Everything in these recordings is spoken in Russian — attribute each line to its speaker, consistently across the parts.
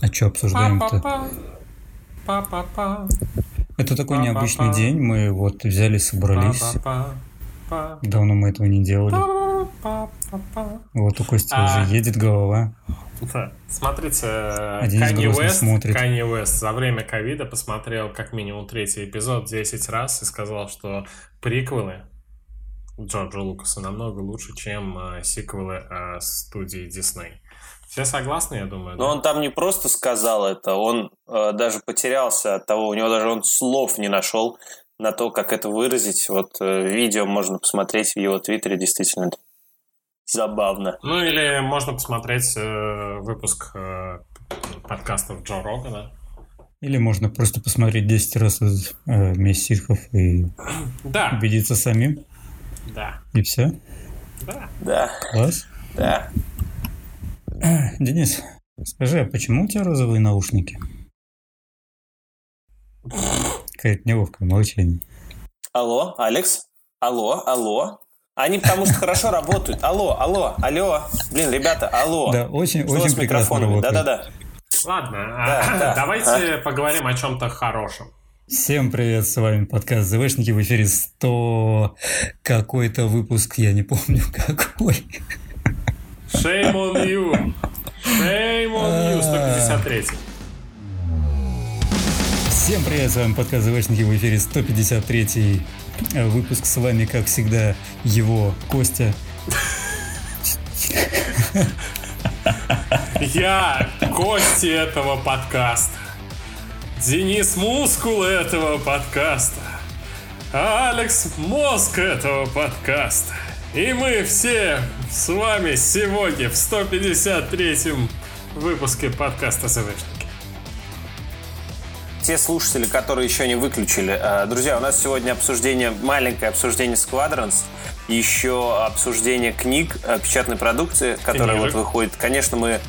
Speaker 1: а что обсуждаем-то? Это такой необычный день. Мы вот взяли, собрались. Давно мы этого не делали. Вот у Кости а... уже едет голова.
Speaker 2: Да. Смотрите, Канни Уэст, Уэст за время ковида посмотрел как минимум третий эпизод 10 раз и сказал, что приквелы Джорджа Лукаса намного лучше, чем э, сиквелы э, студии Дисней. Все согласны, я думаю?
Speaker 3: Но да? он там не просто сказал это, он э, даже потерялся от того, у него даже он слов не нашел на то, как это выразить. Вот э, видео можно посмотреть в его твиттере, действительно забавно.
Speaker 2: Ну или можно посмотреть э, выпуск э, подкастов Джо Рогана.
Speaker 1: Или можно просто посмотреть 10 раз из э, мессихов и
Speaker 2: да.
Speaker 1: убедиться самим.
Speaker 2: Да.
Speaker 1: И все?
Speaker 2: Да.
Speaker 3: Да.
Speaker 1: Класс?
Speaker 3: Да.
Speaker 1: Денис, скажи, а почему у тебя розовые наушники? Какое-то неловкое молчание.
Speaker 3: Алло, Алекс? Алло, алло? Они потому что хорошо работают. Алло, алло, алло. Блин, ребята, алло.
Speaker 1: Да, очень, Что очень прекрасно работает.
Speaker 2: Да-да-да. Ладно, да, а, да, давайте а? поговорим о чем-то хорошем.
Speaker 1: Всем привет, с вами подкаст ЗВшники в эфире 100 какой-то выпуск, я не помню какой.
Speaker 2: Shame on you. Shame on you, 153.
Speaker 1: Всем привет, с вами подкаст ЗВшники в эфире 153 выпуск. С вами, как всегда, его Костя.
Speaker 2: Я Кости этого подкаста. Денис Мускул этого подкаста. Алекс Мозг этого подкаста. И мы все с вами сегодня в 153-м выпуске подкаста «ЗВшники».
Speaker 3: Те слушатели, которые еще не выключили. Э, друзья, у нас сегодня обсуждение, маленькое обсуждение Squadrons, еще обсуждение книг, э, печатной продукции, которая Книжек. вот выходит. Конечно, мы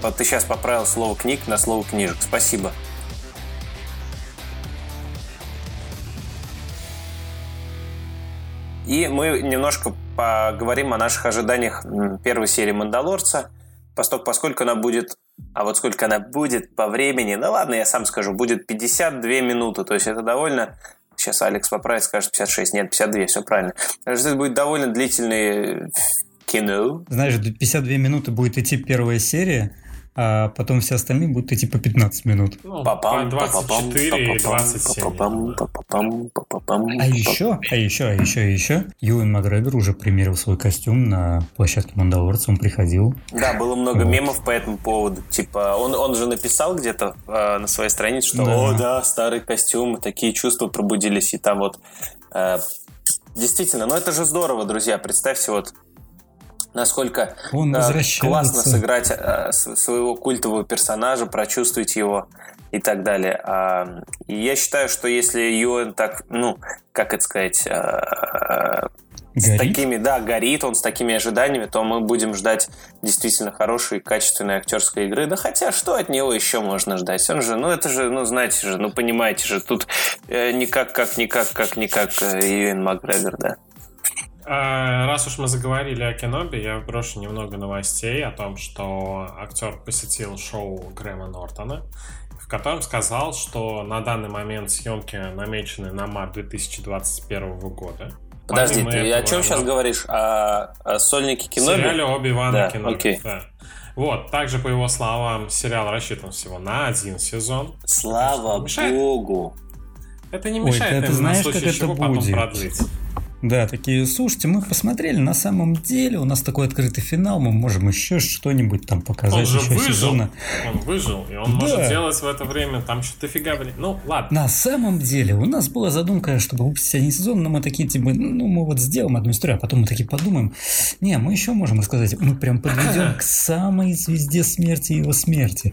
Speaker 3: вот ты сейчас поправил слово книг на слово книжек. Спасибо. И мы немножко поговорим о наших ожиданиях первой серии «Мандалорца», поскольку она будет... А вот сколько она будет по времени, ну ладно, я сам скажу, будет 52 минуты. То есть это довольно Сейчас Алекс поправит, скажет 56. Нет, 52, все правильно. Это будет довольно длительный кино.
Speaker 1: Знаешь, 52 минуты будет идти первая серия, а потом все остальные будут идти по 15 минут.
Speaker 2: Ну, по 24 и 27.
Speaker 1: А еще, а еще, а еще, а еще, Юэн Макгрегор уже примерил свой костюм на площадке Мандалорца, он приходил.
Speaker 3: Да, было много вот. мемов по этому поводу. Типа, он, он же написал где-то э, на своей странице, что да. «О, да, старый костюм, такие чувства пробудились». И там вот... Э, действительно, ну это же здорово, друзья. Представьте, вот насколько
Speaker 1: Он
Speaker 3: э, классно сыграть э, своего культового персонажа, прочувствовать его и так далее. А, я считаю, что если Юэн так, ну, как это сказать, э, с такими, да, горит он с такими ожиданиями, то мы будем ждать действительно хорошей, качественной актерской игры. Да хотя, что от него еще можно ждать? Он же, ну это же, ну знаете же, ну понимаете же, тут э, никак, как, никак, как, никак э, Юэн Макгрегор, да.
Speaker 2: А, раз уж мы заговорили о Кеноби, я брошу немного новостей о том, что актер посетил шоу Грэма Нортона, в котором сказал, что на данный момент съемки намечены на март 2021 года.
Speaker 3: Подожди, Помимо ты этого, о чем сейчас говоришь? О, о сольнике Кеноби?
Speaker 2: Сериале Оби-Вана да, Кеноби, окей. да. Вот, также, по его словам, сериал рассчитан всего на один сезон.
Speaker 3: Слава богу!
Speaker 2: Это не мешает Ой, это, им знаешь, на случай как чего это будет. потом продлить.
Speaker 1: Да, такие, слушайте, мы посмотрели, на самом деле у нас такой открытый финал, мы можем еще что-нибудь там показать. Он
Speaker 2: же
Speaker 1: еще
Speaker 2: выжил, сезона. он выжил, и он да. может делать в это время там что-то фига, блин. Ну, ладно.
Speaker 1: На самом деле, у нас была задумка, чтобы выпустить один сезон, но мы такие, типа, ну, мы вот сделаем одну историю, а потом мы такие подумаем, не, мы еще можем рассказать, мы прям подведем к самой звезде смерти его смерти.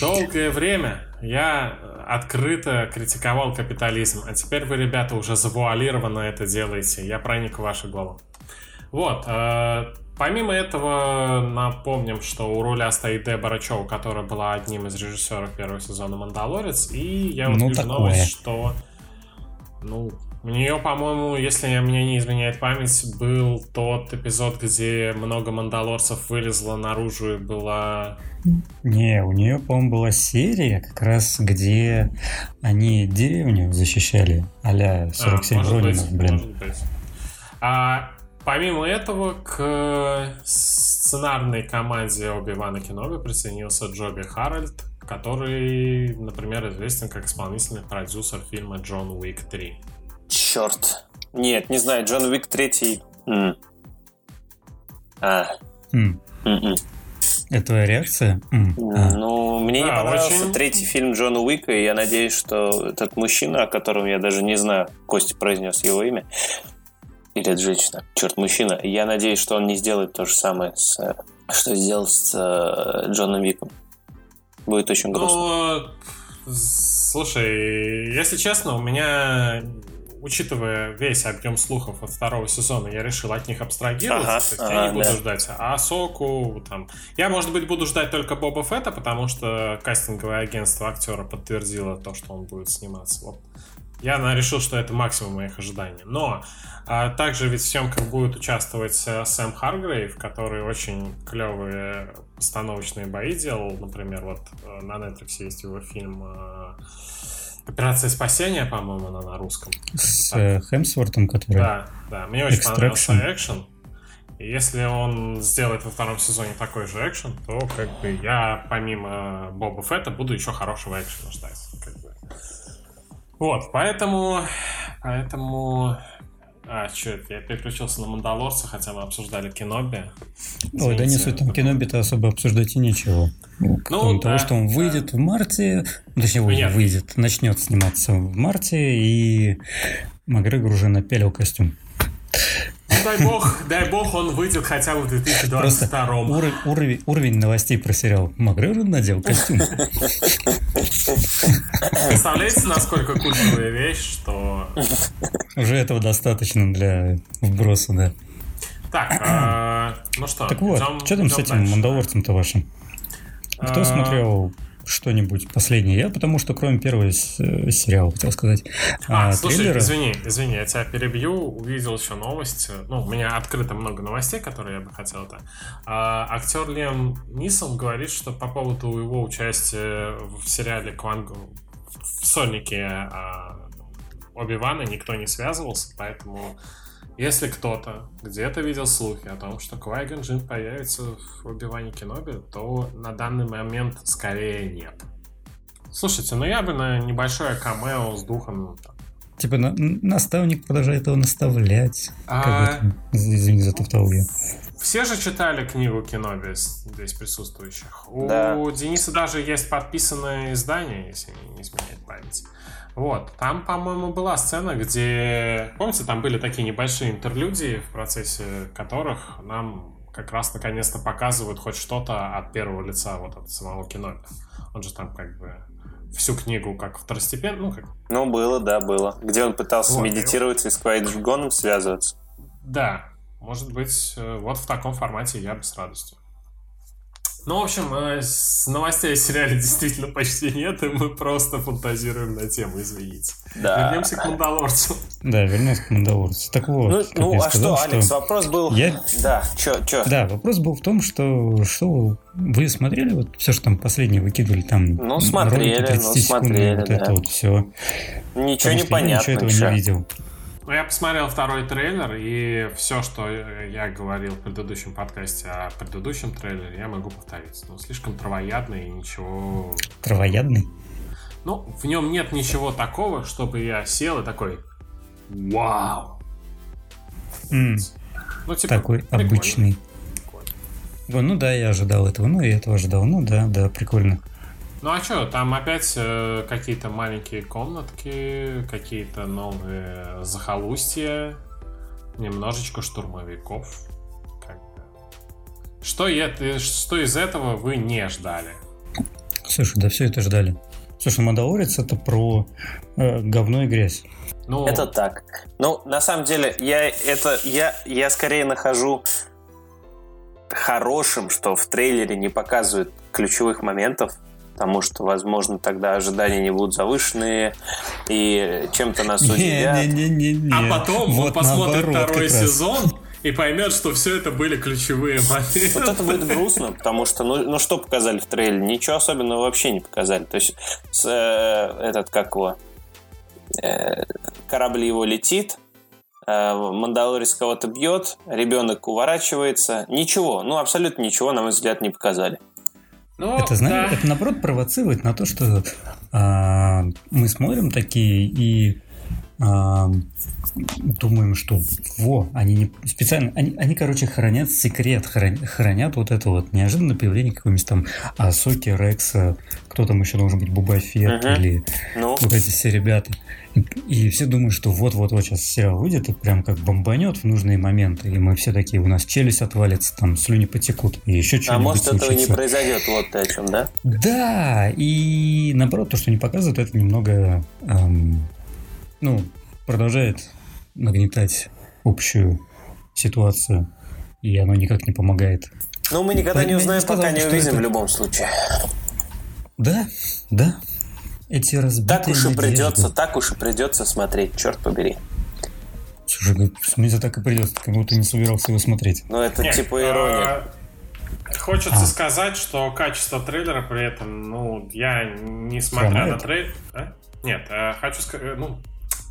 Speaker 2: Долгое время я открыто критиковал капитализм, а теперь вы, ребята, уже завуалированно это делаете. Я проник в ваши головы. Вот. Э, помимо этого, напомним, что у руля стоит Дебора Чоу, которая была одним из режиссеров первого сезона «Мандалорец», и я вот ну, вижу такое. новость, что... Ну, У нее, по-моему, если меня не изменяет память, был тот эпизод, где много мандалорцев вылезло наружу и была...
Speaker 1: Не, у нее, по-моему, была серия, как раз где они деревню защищали, а-ля 47 а, Ронинов, блин. Быть.
Speaker 2: А помимо этого, к сценарной команде Оби-Вана Кеноби присоединился Джоби Харальд, который, например, известен как исполнительный продюсер фильма «Джон Уик 3».
Speaker 3: Черт. Нет, не знаю, Джон Уик третий. М. А.
Speaker 1: М. Это твоя реакция?
Speaker 3: М. А. Ну, мне не понравился очень... третий фильм Джона Уика, и я надеюсь, что этот мужчина, о котором я даже не знаю, Костя произнес его имя, или это женщина, черт, мужчина, я надеюсь, что он не сделает то же самое, с, что сделал с э, Джоном Виком. Будет очень грустно.
Speaker 2: Ну, слушай, если честно, у меня учитывая весь объем слухов от второго сезона, я решил от них абстрагироваться. Ага, ага, я не буду да. ждать Асоку. Там. Я, может быть, буду ждать только Боба Фетта, потому что кастинговое агентство актера подтвердило то, что он будет сниматься. Вот. Я решил, что это максимум моих ожиданий. Но а, также ведь в съемках будет участвовать э, Сэм Харгрейв, который очень клевые постановочные бои делал. Например, вот э, на Netflix есть его фильм э, Операция спасения, по-моему, она на русском.
Speaker 1: С так. Хемсвортом, который...
Speaker 2: Да, да. Мне очень Extraction. понравился экшен. И если он сделает во втором сезоне такой же экшен, то как бы я помимо Боба Фетта буду еще хорошего экшена ждать. Как бы. Вот, поэтому... Поэтому а, что это? Я переключился на Мандалорца, хотя мы обсуждали Кеноби.
Speaker 1: Ой, да не суть, там Кеноби-то особо обсуждать и нечего. Ну, Кроме да, того, что он выйдет да. в марте, ну, точнее, ну, Нет. выйдет, начнет сниматься в марте, и Макгрегор уже напялил костюм.
Speaker 2: Дай бог, дай бог, он выйдет хотя бы в 2022
Speaker 1: уровень, уровень, уровень новостей про сериал. Макгрегор надел костюм.
Speaker 2: Представляете, насколько культовая вещь, что...
Speaker 1: Уже этого достаточно для вброса, да.
Speaker 2: Так, э, ну что,
Speaker 1: Так вот, что там с этим мандалорцем-то вашим? Кто а, смотрел что-нибудь последнее. Я потому что кроме первого сериала хотел сказать.
Speaker 2: А, а слушай, трейлера... извини, извини, я тебя перебью. Увидел еще новость. Ну, у меня открыто много новостей, которые я бы хотел это. А, актер Лем Нисон говорит, что по поводу его участия в сериале Кванг в сольнике а, Оби-Вана никто не связывался, поэтому если кто-то где-то видел слухи о том, что Квайган Джин появится в Убивании Кеноби, то на данный момент скорее нет. Слушайте, ну я бы на небольшое камео с духом ну, там,
Speaker 1: Типа на, наставник продолжает его наставлять. А... Извини за тавтологию.
Speaker 2: Все же читали книгу Кеноби здесь присутствующих. Да. У Дениса даже есть подписанное издание, если не изменяет память. Вот, там, по-моему, была сцена, где, помните, там были такие небольшие интерлюдии, в процессе которых нам как раз наконец-то показывают хоть что-то от первого лица вот от самого кино. Он же там как бы всю книгу как второстепенно, ну как...
Speaker 3: Ну, было, да, было. Где он пытался вот, медитировать и с Квайджгоном связываться.
Speaker 2: Да, может быть, э, вот в таком формате я бы с радостью. Ну, в общем, э, с новостей о сериале действительно почти нет, и мы просто фантазируем на тему, извините. Да. Вернемся к Мандалорцу.
Speaker 1: Да, вернемся к Мандалорцу. Так вот,
Speaker 3: ну, ну а сказал, что, Алекс, вопрос был... Я... Да, чё, чё?
Speaker 1: Да, вопрос был в том, что, что вы смотрели вот все, что там последнее выкидывали, там
Speaker 3: ну, смотрели, ну, смотрели,
Speaker 1: вот
Speaker 3: да.
Speaker 1: это вот все.
Speaker 3: Ничего не понятно.
Speaker 1: Я ничего этого ничего. не видел.
Speaker 2: Ну, я посмотрел второй трейлер, и все, что я говорил в предыдущем подкасте о предыдущем трейлере, я могу повторить. Ну, слишком травоядный и ничего...
Speaker 1: Травоядный?
Speaker 2: Ну, в нем нет ничего такого, чтобы я сел и такой... Вау!
Speaker 1: Mm. Ну, типа, такой прикольно. обычный. Прикольно. Ну да, я ожидал этого, ну и этого ожидал. Ну да, да, прикольно.
Speaker 2: Ну а что, там опять э, какие-то маленькие комнатки, какие-то новые захолустья, немножечко штурмовиков. Как бы. Что, это, что из этого вы не ждали?
Speaker 1: Слушай, да все это ждали. Слушай, Мандалорец это про э, говно и грязь.
Speaker 3: Ну... Это так. Ну, на самом деле, я это я, я скорее нахожу хорошим, что в трейлере не показывают ключевых моментов потому что, возможно, тогда ожидания не будут завышенные, и чем-то нас удивят.
Speaker 2: А потом вот он посмотрит второй сезон, и поймет, что все это были ключевые моменты.
Speaker 3: Вот это будет грустно, потому что, ну, ну что показали в трейлере? Ничего особенного вообще не показали. То есть с, э, этот, как его, э, корабль его летит, э, Мандалорец кого-то бьет, ребенок уворачивается. Ничего, ну абсолютно ничего, на мой взгляд, не показали.
Speaker 1: Ну, это, знаешь, да. это наоборот провоцирует на то, что а, мы смотрим такие и думаем, что во, они не специально, они, они короче, хранят секрет, хранят, хранят вот это вот неожиданное появление какого-нибудь там Асоки, Рекса, кто там еще должен быть, Буба Фетт uh-huh. или ну. вот эти все ребята. И, и все думают, что вот-вот-вот сейчас сериал выйдет и прям как бомбанет в нужные моменты, и мы все такие, у нас челюсть отвалится, там слюни потекут, и еще что-нибудь
Speaker 3: А может случится. этого не произойдет, вот ты о чем, да?
Speaker 1: Да, и наоборот, то, что не показывают, это немного эм, ну, продолжает нагнетать общую ситуацию, и оно никак не помогает.
Speaker 3: Ну, мы никогда Поэтому не узнаем, не пока не увидим это... в любом случае.
Speaker 1: Да, да. Эти разбитые
Speaker 3: Так уж и придется, так уж и придется смотреть, черт побери.
Speaker 1: Слушай, мне так и придется, как будто не собирался его смотреть.
Speaker 3: Ну, это Нет, типа ирония. А...
Speaker 2: Хочется а. сказать, что качество трейлера при этом, ну, я несмотря Хромает? на трейлер... А? Нет, э, хочу сказать, э, ну,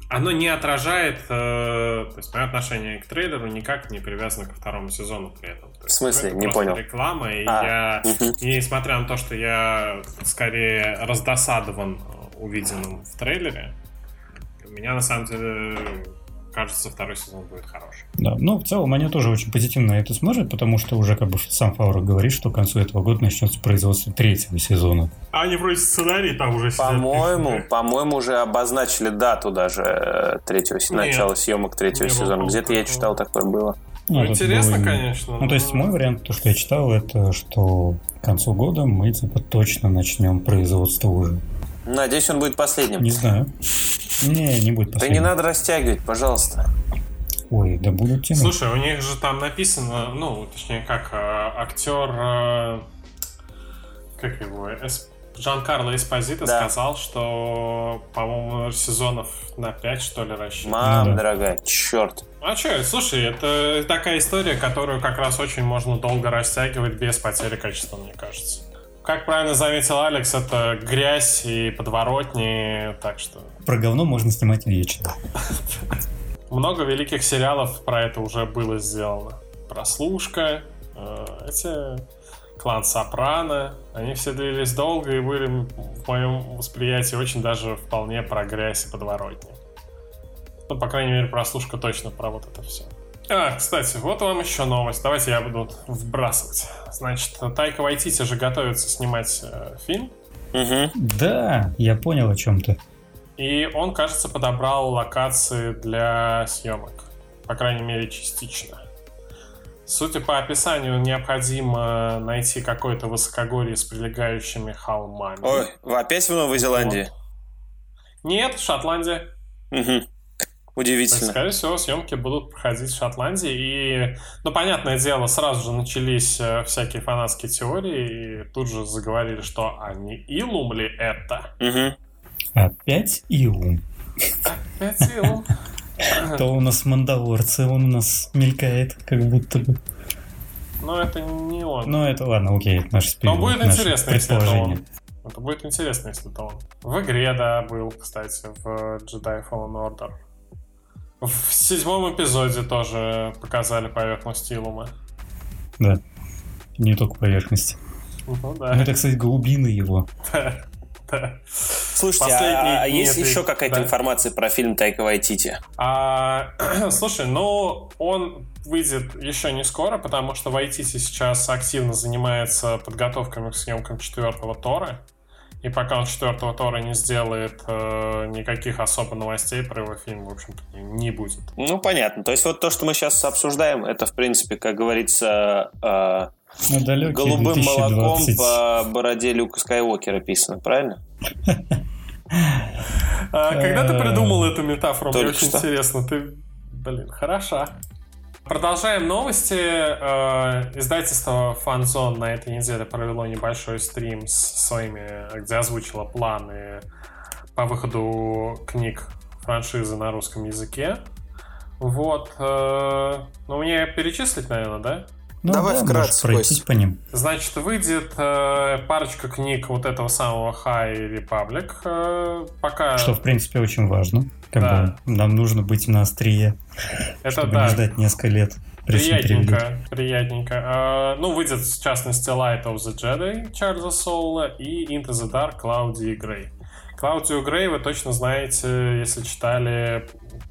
Speaker 2: оно не отражает, э, то есть мое отношение к трейлеру никак не привязано ко второму сезону при этом.
Speaker 3: В смысле? Не понял.
Speaker 2: реклама, и а. я, несмотря на то, что я скорее раздосадован увиденным в трейлере, меня на самом деле кажется, второй сезон будет хороший.
Speaker 1: Да, ну, в целом, они тоже очень позитивно это смотрят, потому что уже как бы сам Фаура говорит, что к концу этого года начнется производство третьего сезона.
Speaker 2: А они вроде сценарий там уже
Speaker 3: По-моему, по-моему, уже обозначили дату даже э, третьего, Нет, начала съемок третьего сезона. Где-то я читал, такое было.
Speaker 2: Ну, ну интересно, было... конечно.
Speaker 1: Ну, то есть мой вариант, то, что я читал, это что к концу года мы типа точно начнем производство уже.
Speaker 3: Надеюсь, он будет последним.
Speaker 1: Не знаю. Не, не будет
Speaker 3: последним. Да не надо растягивать, пожалуйста.
Speaker 1: Ой, да будут тянуть.
Speaker 2: Слушай, у них же там написано, ну, точнее, как э, актер, э, как его, Эс, Жан-Карло Эспозито да. сказал, что, по-моему, сезонов на 5, что ли, рассчитан.
Speaker 3: Мам, ну, да. дорогая, черт.
Speaker 2: А что, слушай, это такая история, которую как раз очень можно долго растягивать без потери качества, мне кажется. Как правильно заметил Алекс, это грязь и подворотни, так что...
Speaker 1: Про говно можно снимать вечно.
Speaker 2: Много великих сериалов про это уже было сделано. Прослушка, э, эти клан Сопрано, они все длились долго и были в моем восприятии очень даже вполне про грязь и подворотни. Ну, по крайней мере, прослушка точно про вот это все. А, кстати, вот вам еще новость. Давайте я буду вбрасывать. Значит, Тайка Вайтити же готовится снимать э, фильм.
Speaker 1: Угу. Да, я понял о чем то
Speaker 2: И он, кажется, подобрал локации для съемок. По крайней мере, частично. Судя по описанию, необходимо найти какое-то высокогорье с прилегающими холмами.
Speaker 3: Ой, опять в Новой Зеландии?
Speaker 2: Вот. Нет, Шотландия.
Speaker 3: Угу. Удивительно.
Speaker 2: скорее всего, съемки будут проходить в Шотландии. И, ну, понятное дело, сразу же начались э, всякие фанатские теории, и тут же заговорили, что они Илум ли это?
Speaker 3: Угу.
Speaker 1: Опять Илум.
Speaker 2: Опять Илум.
Speaker 1: То у нас мандалорцы, он у нас мелькает, как будто бы.
Speaker 2: Но это не он.
Speaker 1: Ну, это ладно, окей, наш спи...
Speaker 2: Но будет интересно, если это он. Это будет интересно, если это он. В игре, да, был, кстати, в Jedi Fallen Order. В седьмом эпизоде тоже показали поверхность Илума.
Speaker 1: Да. Не только поверхность.
Speaker 2: Ну, да.
Speaker 1: Ну, это, кстати, глубины его.
Speaker 2: Да.
Speaker 3: Слушайте, а, а есть еще какая-то да. информация про фильм Тайка Вайтити?
Speaker 2: А, слушай, ну, он выйдет еще не скоро, потому что Вайтити сейчас активно занимается подготовками к съемкам четвертого Тора. И пока он четвертого Тора не сделает, э, никаких особо новостей про его фильм, в общем-то, не будет.
Speaker 3: Ну, понятно. То есть вот то, что мы сейчас обсуждаем, это, в принципе, как говорится, э, голубым 2020. молоком по бороде Люка Скайуокера писано, правильно?
Speaker 2: А, когда ты придумал эту метафору, мне очень интересно. Ты, блин, хороша. Продолжаем новости. Э, издательство Fanzone на этой неделе провело небольшой стрим с своими, где озвучило планы по выходу книг франшизы на русском языке. Вот. Э, ну, мне перечислить, наверное, да?
Speaker 3: Ну, Давай да, вкратце, пройтись
Speaker 1: по ним.
Speaker 2: Значит, выйдет э, парочка книг вот этого самого High Republic. Э, пока...
Speaker 1: Что, в принципе, очень важно. Как да. бы нам нужно быть на острие, Это чтобы да. не ждать несколько лет.
Speaker 2: Приятненько, приятненько. Uh, ну, выйдет, в частности, Light of the Jedi Чарльза Соула и Into the Dark Клаудии Грей. Клаудию Грей вы точно знаете, если читали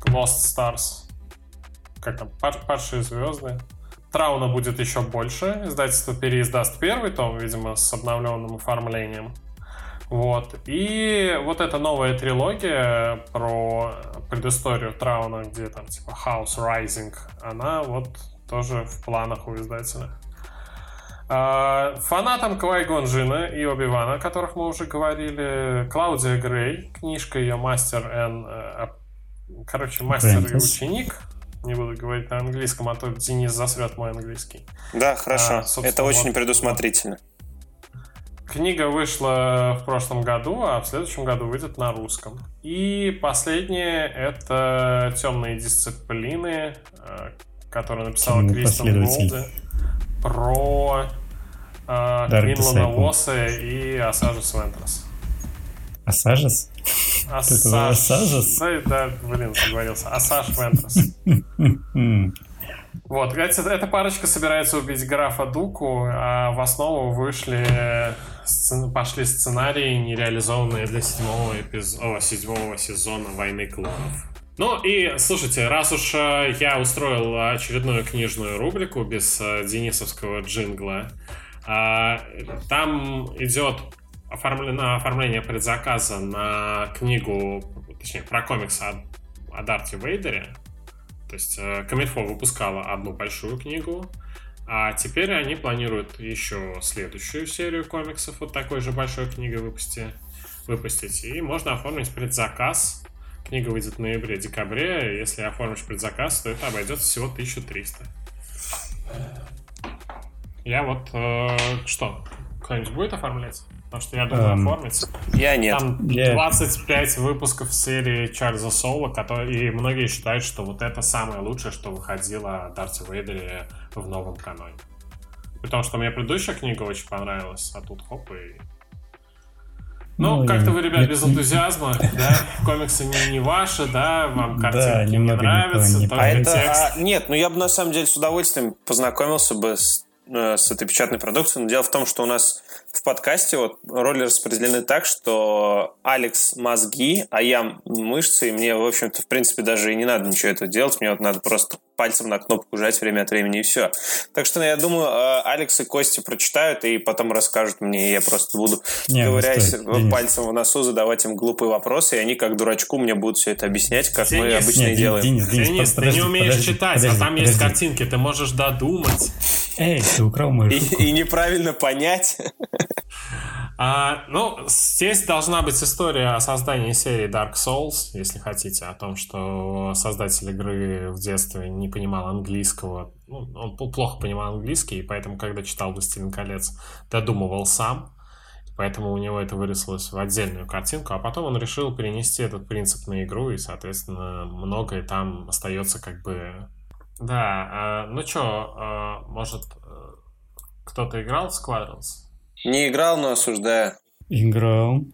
Speaker 2: Lost Stars. Как там? Падшие звезды. Трауна будет еще больше. Издательство переиздаст первый том, видимо, с обновленным оформлением. Вот. И вот эта новая трилогия про предысторию Трауна, где там типа House Rising, она вот тоже в планах у издателя. А, фанатам Квайгон Джина и Оби-Вана, о которых мы уже говорили, Клаудия Грей, книжка ее «Мастер Н», э, короче, «Мастер и ученик», не буду говорить на английском, а то Денис засрет мой английский.
Speaker 3: Да, хорошо. А, Это очень вот, предусмотрительно.
Speaker 2: Книга вышла в прошлом году, а в следующем году выйдет на русском. И последнее — это «Темные дисциплины», э, которую написала Кристен Голде про э, Квинлана Восса и Асажес Вентрес.
Speaker 1: Асажес?
Speaker 2: Асаж. Да, да, блин, заговорился. Асаж Вентрес. Вот, эта, эта парочка собирается убить графа Дуку, а в основу вышли пошли сценарии, нереализованные для седьмого, эпиз... О, седьмого сезона «Войны клонов». Ну и, слушайте, раз уж э, я устроил очередную книжную рубрику без э, денисовского джингла, а, там идет оформлено оформление предзаказа на книгу, точнее, про комикс о, о Дарте Вейдере. То есть Комильфо э, выпускала одну большую книгу, а теперь они планируют еще следующую серию комиксов вот такой же большой книгой выпусти, выпустить. И можно оформить предзаказ. Книга выйдет в ноябре-декабре. Если оформишь предзаказ, то это обойдется всего 1300. Я вот... Э, что? Кто-нибудь будет оформлять? Потому что я думаю, um, оформится.
Speaker 3: Я нет.
Speaker 2: Там 25 выпусков серии Чарльза Соула, которые, и многие считают, что вот это самое лучшее, что выходило о Дарте Вейдере в новом каноне. Потому что мне предыдущая книга очень понравилась, а тут хоп и... Ну, ну как-то вы, ребят, нет, без энтузиазма, да? Комиксы не, не ваши, да? Вам картинки да, не нравятся, не только а это, текст.
Speaker 3: А, нет, ну я бы на самом деле с удовольствием познакомился бы с, э, с этой печатной продукцией, но дело в том, что у нас в подкасте вот роли распределены так, что Алекс мозги, а я мышцы, и мне, в общем-то, в принципе, даже и не надо ничего этого делать, мне вот надо просто пальцем на кнопку жать время от времени и все. Так что, я думаю, э, Алекс и Костя прочитают и потом расскажут мне, и я просто буду, не, ковыряясь пальцем в носу, задавать им глупые вопросы, и они, как дурачку, мне будут все это объяснять, как Денис, мы обычно нет, делаем.
Speaker 2: Денис, Денис, Денис подожди, ты не умеешь подожди, читать, подожди, а там подожди. есть картинки, ты можешь додумать.
Speaker 1: Эй, ты украл мою
Speaker 3: и, и неправильно понять.
Speaker 2: А, ну, здесь должна быть история о создании серии Dark Souls, если хотите, о том, что создатель игры в детстве не понимал английского. Ну, он плохо понимал английский, и поэтому, когда читал «Властелин колец», додумывал сам. Поэтому у него это вырислось в отдельную картинку, а потом он решил перенести этот принцип на игру, и, соответственно, многое там остается как бы... Да, а, ну чё, а, может, э, кто-то играл в Squadrons?
Speaker 3: Не играл, но осуждаю.
Speaker 1: Играл.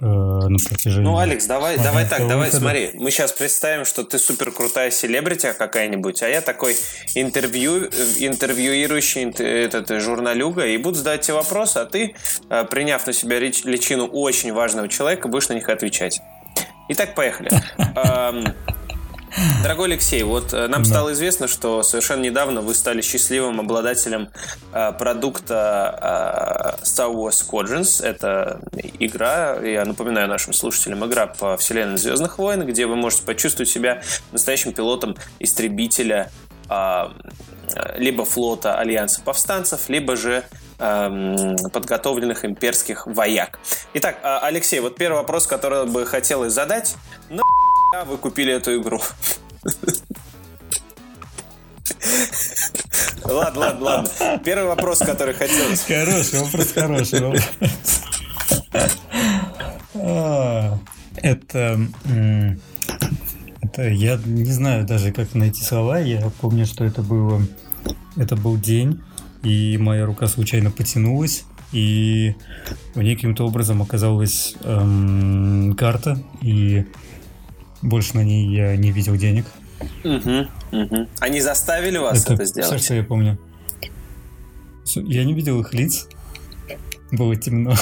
Speaker 1: Э, на протяжении...
Speaker 3: Ну, Алекс, давай, смотри, давай так, давай, выхода. смотри. Мы сейчас представим, что ты супер крутая селебрити какая-нибудь, а я такой интервью, интервьюирующий этот журналюга, и буду задать тебе вопросы, а ты, э, приняв на себя личину очень важного человека, будешь на них отвечать. Итак, поехали. Дорогой Алексей, вот э, нам да. стало известно, что совершенно недавно вы стали счастливым обладателем э, продукта э, Star Wars Squadrons. Это игра, я напоминаю нашим слушателям, игра по вселенной Звездных войн, где вы можете почувствовать себя настоящим пилотом истребителя э, либо флота Альянса повстанцев, либо же эм, подготовленных имперских вояк. Итак, э, Алексей, вот первый вопрос, который бы хотелось задать. На вы купили эту игру? Ладно, ладно, ладно. Первый вопрос, который хотел.
Speaker 1: Хороший вопрос, хороший вопрос. А, это... Это я не знаю даже, как найти слова. Я помню, что это было... Это был день, и моя рука случайно потянулась, и в неким-то образом оказалась эм, карта, и больше на ней я не видел денег.
Speaker 3: Угу, угу. Они заставили вас это, это сделать?
Speaker 1: Все, что я помню. Я не видел их лиц. Было темно.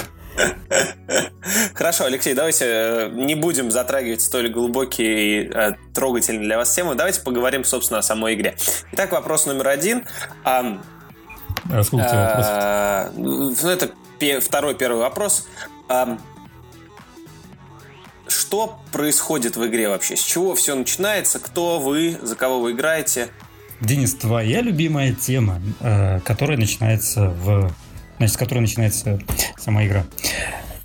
Speaker 3: Хорошо, Алексей, давайте э, не будем затрагивать столь глубокие и э, трогательные для вас темы. Давайте поговорим, собственно, о самой игре. Итак, вопрос номер один. А,
Speaker 1: а вопросов?
Speaker 3: Ну, это второй первый вопрос. А, что происходит в игре вообще? С чего все начинается? Кто вы? За кого вы играете?
Speaker 1: Денис, твоя любимая тема, э, которая начинается в... Значит, с которой начинается сама игра.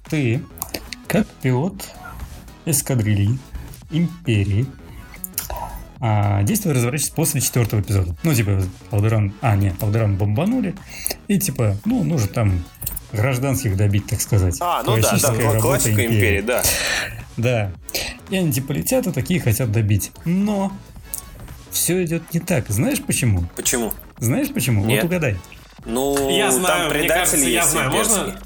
Speaker 1: Ты, как пилот эскадрильи Империи, а действие разворачивается после четвертого эпизода. Ну, типа, Алдеран... А, нет, Алдеран бомбанули. И, типа, ну, нужно там гражданских добить, так сказать.
Speaker 3: А, ну да, да, классика империи. империи, да.
Speaker 1: Да. И они типа летят, и такие хотят добить. Но все идет не так. Знаешь почему?
Speaker 3: Почему?
Speaker 1: Знаешь почему?
Speaker 3: Нет.
Speaker 1: Вот угадай.
Speaker 3: Ну,
Speaker 2: я знаю, там предатели мне кажется, есть я знаю. Можно?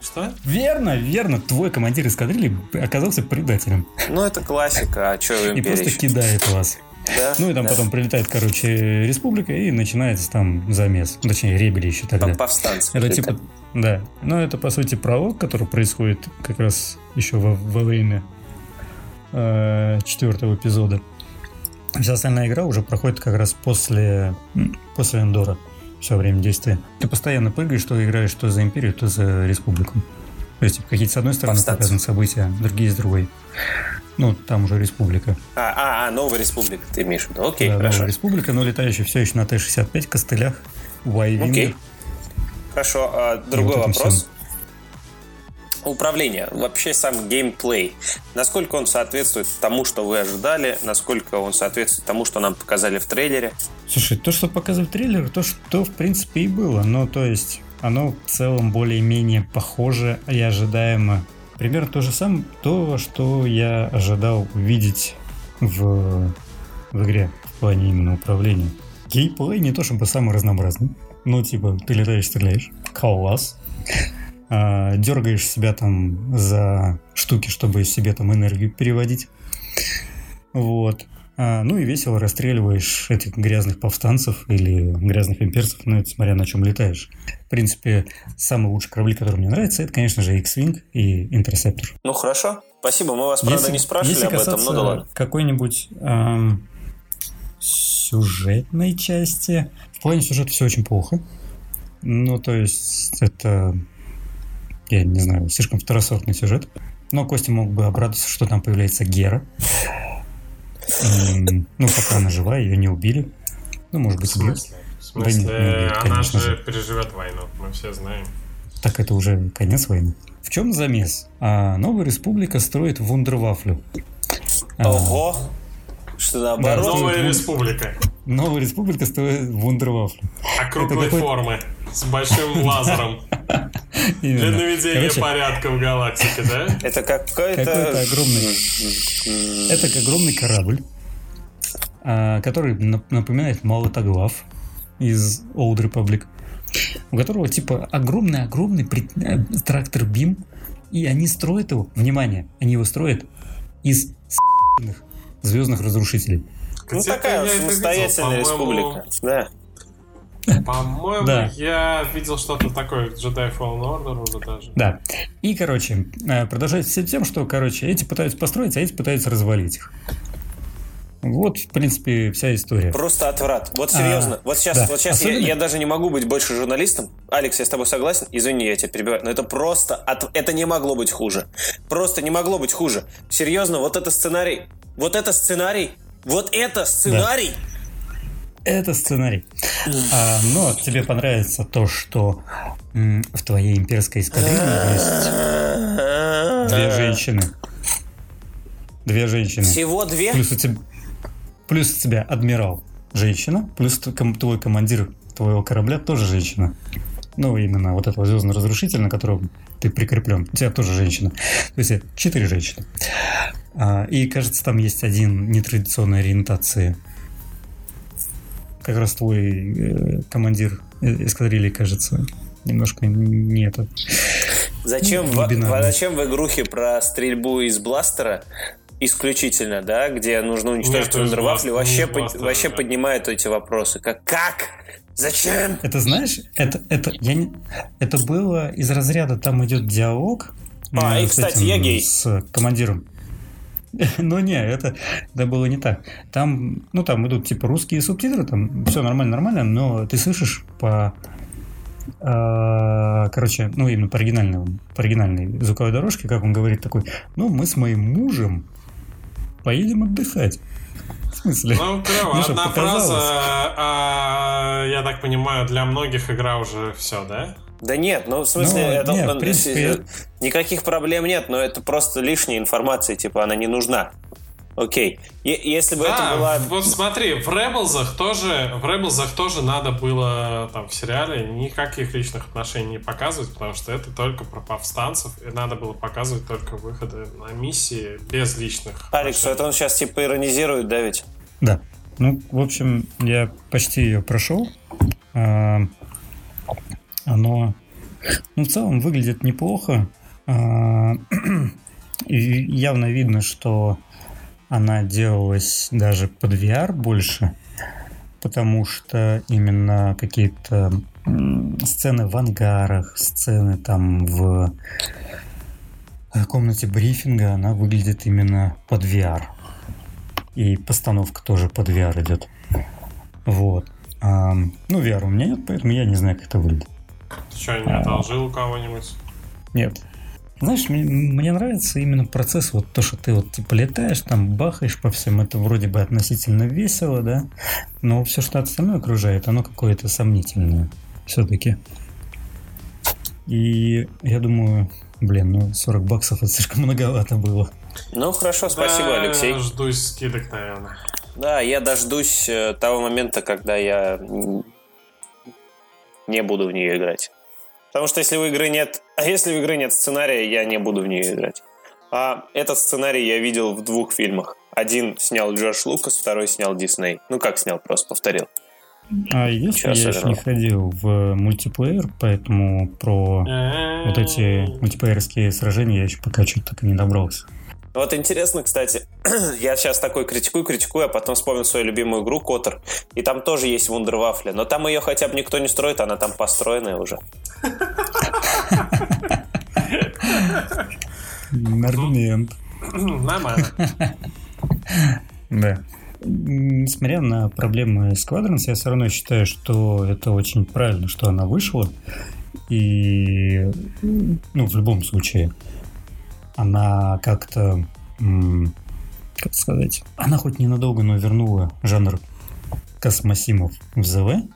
Speaker 2: Что?
Speaker 1: Верно, верно. Твой командир эскадрильи оказался предателем.
Speaker 3: Ну, это классика. А что
Speaker 1: И просто кидает вас.
Speaker 3: Да,
Speaker 1: ну и там
Speaker 3: да.
Speaker 1: потом прилетает, короче, республика и начинается там замес. Точнее, ребели еще тогда.
Speaker 3: Повстанцы.
Speaker 1: Это типа, да. Но это, по сути, пролог, который происходит как раз еще во, во время э, четвертого эпизода. Вся остальная игра уже проходит как раз после, после Эндора. Все время действия. Ты постоянно прыгаешь, что играешь то за Империю, то за Республику. То есть какие-то с одной стороны Повстанцы. показаны события, другие с другой. Ну, там уже республика.
Speaker 3: А, а, а новая республика, ты имеешь в виду. Окей,
Speaker 1: да,
Speaker 3: хорошо.
Speaker 1: Новая республика, но летающая все еще на Т-65 костылях. Вайвингер. Окей.
Speaker 3: Хорошо, а, другой вот вопрос. Все. Управление, вообще сам геймплей, насколько он соответствует тому, что вы ожидали, насколько он соответствует тому, что нам показали в трейлере?
Speaker 1: Слушай, то, что показывали в трейлере, то, что в принципе и было, но то есть оно в целом более-менее похоже и ожидаемо Примерно то же самое, то, что я ожидал увидеть в, в игре в плане именно управления. Геймплей не то чтобы самый разнообразный. Ну, типа, ты летаешь, стреляешь. Класс. А, дергаешь себя там за штуки, чтобы себе там энергию переводить. Вот. А, ну и весело расстреливаешь этих грязных повстанцев или грязных имперцев, ну это смотря на чем летаешь. В принципе, самый лучший корабли, который мне нравится, это, конечно же, X-Wing и Interceptor.
Speaker 3: Ну хорошо, спасибо. Мы вас, правда, если, не спрашивали если об этом, ну да ладно.
Speaker 1: какой-нибудь эм, сюжетной части, в плане сюжета все очень плохо. Ну, то есть, это, я не знаю, слишком второсортный сюжет. Но Костя мог бы обрадоваться, что там появляется Гера. Ну, пока она жива, ее не убили. Ну, может быть, убьют.
Speaker 2: В смысле? Да, нет, нет, она же, же переживет войну, мы все знаем.
Speaker 1: Так это уже конец войны. В чем замес? А, новая республика строит вундервафлю.
Speaker 3: А, Ого! Что наоборот?
Speaker 2: Да, новая республика.
Speaker 1: Новая республика строит вундервафлю.
Speaker 2: Округлой какой... формы, с большим лазером. Для наведения порядка в галактике, да?
Speaker 3: Это какой-то...
Speaker 1: Огромный... Это огромный корабль, а, который напоминает молотоглав из Old Republic, у которого типа огромный-огромный э, трактор БИМ, и они строят его, внимание, они его строят из звездных разрушителей.
Speaker 3: Ну, такая самостоятельная республика. Да.
Speaker 2: По-моему, да. я видел что-то такое в Jedi Fallen Order уже даже.
Speaker 1: Да. И, короче, э, продолжается тем, что, короче, эти пытаются построить, а эти пытаются развалить их. Вот, в принципе, вся история.
Speaker 3: Просто отврат. Вот серьезно. А, вот сейчас, да. вот сейчас Особенно... я, я даже не могу быть больше журналистом. Алекс, я с тобой согласен. Извини, я тебя перебиваю. Но это просто... От... Это не могло быть хуже. Просто не могло быть хуже. Серьезно, вот это сценарий... Вот это сценарий... Вот это сценарий... Да
Speaker 1: это сценарий. А, но тебе понравится то, что м, в твоей имперской эскадрилье есть две женщины. Две женщины.
Speaker 3: Всего две?
Speaker 1: Плюс у тебя, плюс у тебя адмирал женщина, плюс твой командир твоего корабля тоже женщина. Ну, именно вот этого звездно-разрушителя, на котором ты прикреплен. У тебя тоже женщина. То есть четыре женщины. А, и, кажется, там есть один нетрадиционной ориентации. Как раз твой э, командир эскадрильи, кажется, немножко не этот.
Speaker 3: Зачем, в, зачем в игрухе про стрельбу из бластера исключительно, да, где нужно уничтожить вундервафли, вообще, под, вообще да. поднимает эти вопросы. Как? Как? Зачем?
Speaker 1: Это знаешь, это, это, я не, это было из разряда, там идет диалог.
Speaker 3: А, и, кстати, этим, я гей.
Speaker 1: С командиром. Ну не, это, это было не так. Там, ну там идут типа русские субтитры, там все нормально, нормально, но ты слышишь по э, короче, ну именно по оригинальной, по оригинальной звуковой дорожке, как он говорит такой, ну мы с моим мужем поедем отдыхать. В смысле?
Speaker 2: Ну, клево. Одна фраза, а, я так понимаю, для многих игра уже все, да?
Speaker 3: Да нет, ну в смысле, ну, это, нет, в принципе, никаких проблем нет, но это просто лишняя информация, типа она не нужна. Окей. Если бы да, это была...
Speaker 2: вот смотри, в Rebels тоже, в Rebels тоже надо было там в сериале никаких личных отношений не показывать, потому что это только про повстанцев, и надо было показывать только выходы на миссии без личных
Speaker 3: Алекс, это он сейчас типа иронизирует, да ведь?
Speaker 1: Да. Ну, в общем, я почти ее прошел. Оно, ну, в целом выглядит неплохо. А, явно видно, что она делалась даже под VR больше, потому что именно какие-то сцены в ангарах, сцены там в комнате брифинга, она выглядит именно под VR. И постановка тоже под VR идет. Вот. Ну, VR у меня нет, поэтому я не знаю, как это выглядит.
Speaker 2: Ты что, не одолжил у кого-нибудь?
Speaker 1: Нет. Знаешь, мне, мне нравится именно процесс, вот то, что ты вот типа летаешь, там бахаешь по всем, это вроде бы относительно весело, да, но все, что остальное окружает, оно какое-то сомнительное все-таки. И я думаю, блин, ну 40 баксов это слишком многовато было.
Speaker 3: Ну хорошо, спасибо, да, Алексей.
Speaker 2: Я дождусь скидок, наверное.
Speaker 3: Да, я дождусь э, того момента, когда я не буду в нее играть. Потому что если в игры нет, а если в игры нет сценария, я не буду в нее играть. А этот сценарий я видел в двух фильмах. Один снял Джордж Лукас, второй снял Дисней. Ну как снял, просто повторил.
Speaker 1: А если я еще не ходил в мультиплеер, поэтому про вот эти мультиплеерские сражения я еще пока что-то так и не добрался.
Speaker 3: Вот интересно, кстати, я сейчас такой критикую, критикую, а потом вспомнил свою любимую игру Котор, и там тоже есть вундервафля, но там ее хотя бы никто не строит, она там построенная уже.
Speaker 1: Аргумент.
Speaker 2: Нормально.
Speaker 1: Да. Несмотря на проблемы Squadrons, я все равно считаю, что это очень правильно, что она вышла. И, ну, в любом случае, она как-то, как сказать, она хоть ненадолго, но вернула жанр космосимов в ЗВ,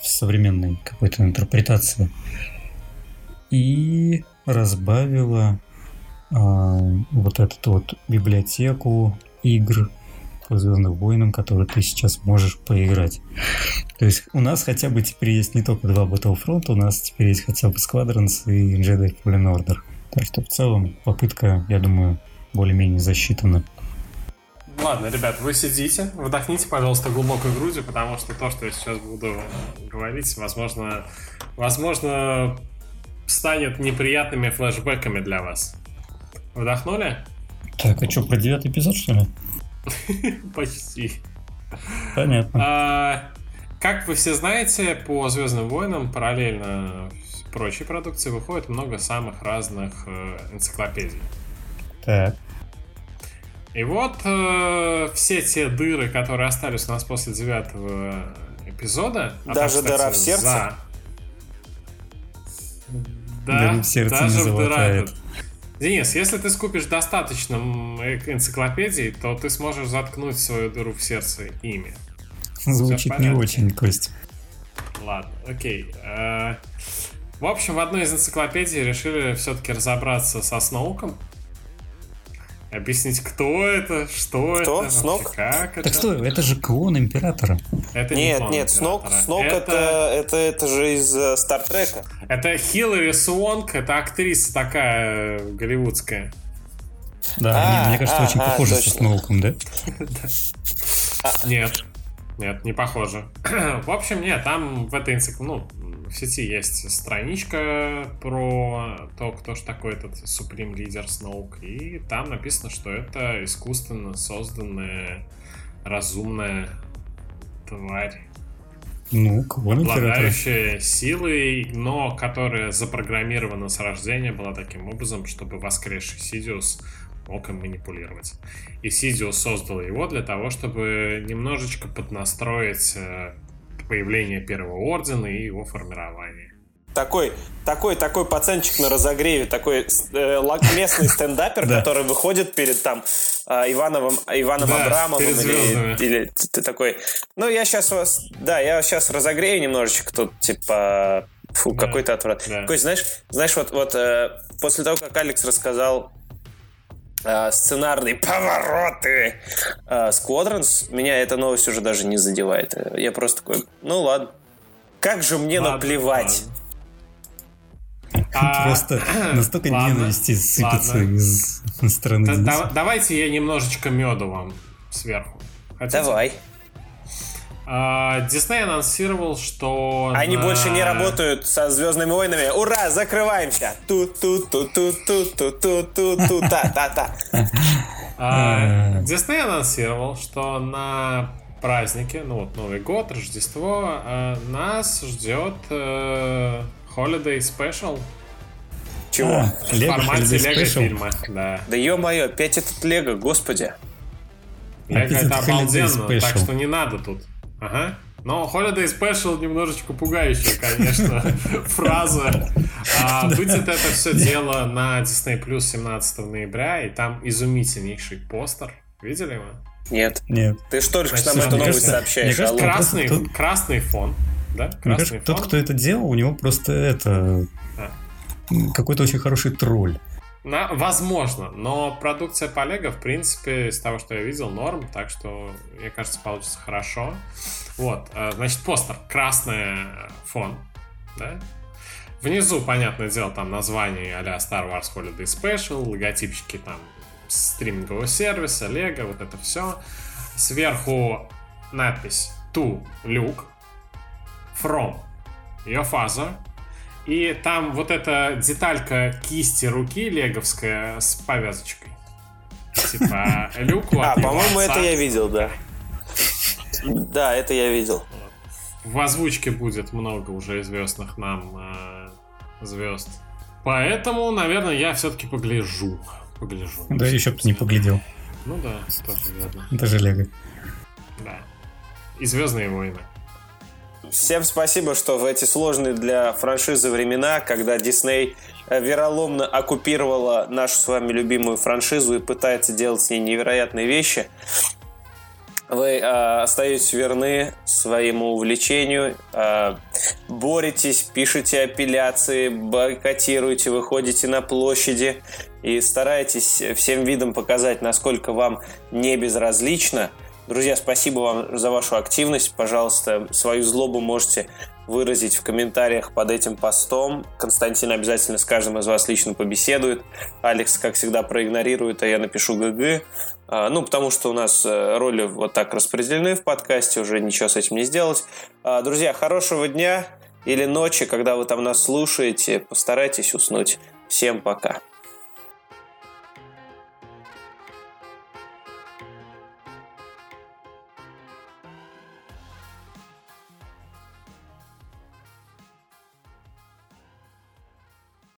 Speaker 1: в современной какой-то интерпретации, и разбавила э, вот эту вот библиотеку игр по Звездным войнам, которые ты сейчас можешь поиграть. То есть у нас хотя бы теперь есть не только два Battlefront, у нас теперь есть хотя бы Squadrons и Jedi Fallen Order. Так что в целом попытка, я думаю, более-менее засчитана.
Speaker 2: Ладно, ребят, вы сидите, вдохните, пожалуйста, глубокой грудью, потому что то, что я сейчас буду говорить, возможно, возможно, станет неприятными флешбеками для вас. Вдохнули?
Speaker 1: Так, а что, про девятый эпизод, что ли?
Speaker 2: Почти.
Speaker 1: Понятно.
Speaker 2: А, как вы все знаете, по Звездным войнам параллельно прочей продукции выходит много самых разных э, энциклопедий.
Speaker 1: Так.
Speaker 2: И вот э, все те дыры, которые остались у нас после девятого эпизода.
Speaker 3: А даже там, кстати, дыра в сердце. За...
Speaker 2: Да, в сердце даже в дыра. Денис, если ты скупишь достаточно энциклопедий, то ты сможешь заткнуть свою дыру в сердце ими.
Speaker 1: Звучит не очень, Кость.
Speaker 2: Ладно, окей. Э, в общем, в одной из энциклопедий решили все-таки разобраться со Сноуком. Объяснить, кто это, что
Speaker 3: кто?
Speaker 2: это,
Speaker 3: Снок?
Speaker 1: как это. Так что, это же клон Императора.
Speaker 3: Это нет, не нет, Снок, Снок это... Это, это, это же из uh, Стартрека.
Speaker 2: Это Хиллари Свонг, это актриса такая э, голливудская.
Speaker 1: Да, а, они, мне кажется, а, очень а, похожи точно. со Сноуком, да?
Speaker 2: Нет, нет, не похоже. В общем, нет, там в этой ну, в сети есть страничка про то, кто же такой этот Supreme лидер Сноук, и там написано, что это искусственно созданная разумная тварь.
Speaker 1: Ну,
Speaker 2: Обладающая силой, но которая запрограммирована с рождения была таким образом, чтобы воскресший Сидиус мог им манипулировать. И Сидиус создал его для того, чтобы немножечко поднастроить э, появление Первого Ордена и его формирование.
Speaker 3: Такой, такой, такой пацанчик на разогреве, такой э, местный стендапер, который выходит перед там э, Ивановым, Иваном Абрамовым или, или ты такой, ну я сейчас вас, да, я сейчас разогрею немножечко тут, типа, фу, какой-то отврат. Да. Такой, знаешь, знаешь, вот, вот э, после того, как Алекс рассказал сценарные повороты э, Squadrons, меня эта новость уже даже не задевает. Я просто такой, ну ладно, как же мне ладно, наплевать.
Speaker 1: Ладно. Просто настолько ненависти сыпется из страны.
Speaker 2: Давайте я немножечко меду вам сверху.
Speaker 3: Давай.
Speaker 2: Дисней анонсировал, что...
Speaker 3: Они на... больше не работают со Звездными войнами. Ура, закрываемся! ту ту ту ту ту ту ту ту ту та та
Speaker 2: та Дисней анонсировал, что на празднике, ну вот Новый год, Рождество, нас ждет Holiday Special.
Speaker 3: Чего?
Speaker 2: В формате Лего фильма,
Speaker 3: да. Да ё-моё, опять этот Лего, господи.
Speaker 2: Лего это обалденно, так что не надо тут. Ага. Но Holiday Special немножечко пугающая, конечно, фраза. А, выйдет это все дело на Disney Plus 17 ноября, и там изумительнейший постер. Видели его?
Speaker 3: Нет.
Speaker 1: Нет.
Speaker 3: Ты что только нам эту новость сообщаешь?
Speaker 2: Мне кажется, красный, тот... красный фон. Да? Красный
Speaker 1: Мне кажется, фон. тот, кто это делал, у него просто это... А. Какой-то очень хороший тролль.
Speaker 2: На, возможно, но продукция Полега, в принципе, из того, что я видел, норм, так что, мне кажется, получится хорошо. Вот, э, значит, постер, красный фон, да? Внизу, понятное дело, там название а-ля Star Wars Holiday Special, логотипчики там стримингового сервиса, Лего, вот это все. Сверху надпись To Luke, From Your Father, и там вот эта деталька кисти руки леговская с повязочкой. Типа люку
Speaker 3: А, по-моему, это я видел, да. Да, это я видел.
Speaker 2: В озвучке будет много уже известных нам э, звезд. Поэтому, наверное, я все-таки погляжу. Погляжу.
Speaker 1: Да, еще бы не поглядел.
Speaker 2: Ну да, тоже верно.
Speaker 1: Это же Лего.
Speaker 2: Да. И Звездные войны.
Speaker 3: Всем спасибо, что в эти сложные для франшизы времена, когда Дисней э, вероломно оккупировала нашу с вами любимую франшизу и пытается делать с ней невероятные вещи, вы э, остаетесь верны своему увлечению, э, боретесь, пишете апелляции, бойкотируете, выходите на площади и стараетесь всем видом показать, насколько вам не безразлично – Друзья, спасибо вам за вашу активность. Пожалуйста, свою злобу можете выразить в комментариях под этим постом. Константин обязательно с каждым из вас лично побеседует. Алекс, как всегда, проигнорирует, а я напишу ГГ. А, ну, потому что у нас э, роли вот так распределены в подкасте, уже ничего с этим не сделать. А, друзья, хорошего дня или ночи, когда вы там нас слушаете. Постарайтесь уснуть. Всем пока.